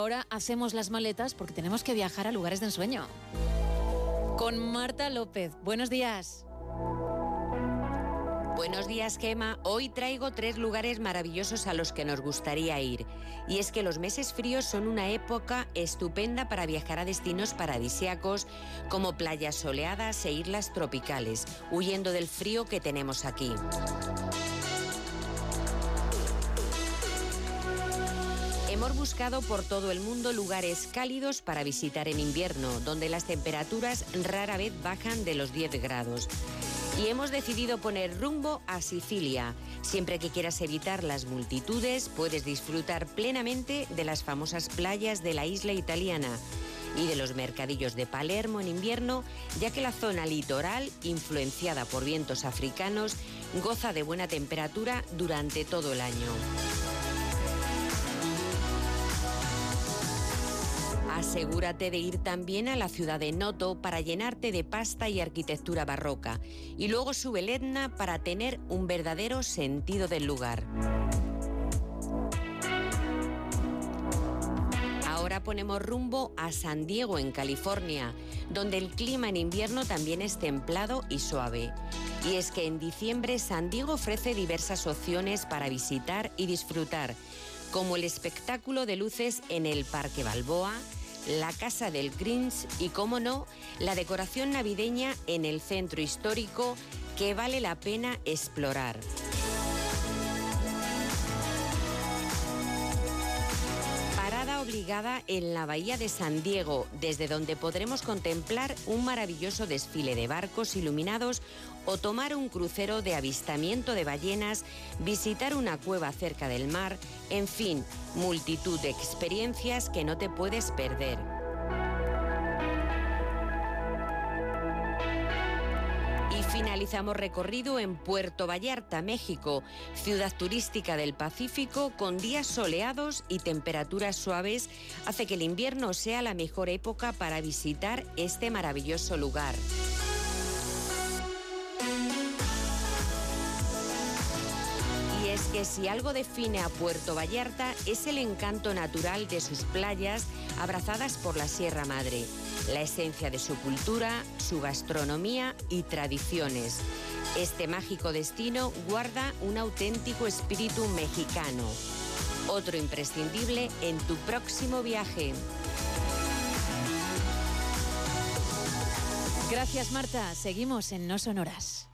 Ahora hacemos las maletas porque tenemos que viajar a lugares de ensueño. Con Marta López. Buenos días. Buenos días, Gema. Hoy traigo tres lugares maravillosos a los que nos gustaría ir. Y es que los meses fríos son una época estupenda para viajar a destinos paradisíacos como playas soleadas e islas tropicales, huyendo del frío que tenemos aquí. Hemos buscado por todo el mundo lugares cálidos para visitar en invierno, donde las temperaturas rara vez bajan de los 10 grados y hemos decidido poner rumbo a Sicilia. Siempre que quieras evitar las multitudes, puedes disfrutar plenamente de las famosas playas de la isla italiana y de los mercadillos de Palermo en invierno, ya que la zona litoral, influenciada por vientos africanos, goza de buena temperatura durante todo el año. Asegúrate de ir también a la ciudad de Noto para llenarte de pasta y arquitectura barroca. Y luego sube el Etna para tener un verdadero sentido del lugar. Ahora ponemos rumbo a San Diego, en California, donde el clima en invierno también es templado y suave. Y es que en diciembre San Diego ofrece diversas opciones para visitar y disfrutar, como el espectáculo de luces en el Parque Balboa, la Casa del Grinch y, como no, la decoración navideña en el centro histórico que vale la pena explorar. Obligada en la Bahía de San Diego, desde donde podremos contemplar un maravilloso desfile de barcos iluminados o tomar un crucero de avistamiento de ballenas, visitar una cueva cerca del mar, en fin, multitud de experiencias que no te puedes perder. Finalizamos recorrido en Puerto Vallarta, México, ciudad turística del Pacífico con días soleados y temperaturas suaves, hace que el invierno sea la mejor época para visitar este maravilloso lugar. Que si algo define a Puerto Vallarta es el encanto natural de sus playas abrazadas por la Sierra Madre, la esencia de su cultura, su gastronomía y tradiciones. Este mágico destino guarda un auténtico espíritu mexicano. Otro imprescindible en tu próximo viaje. Gracias Marta, seguimos en No Sonoras.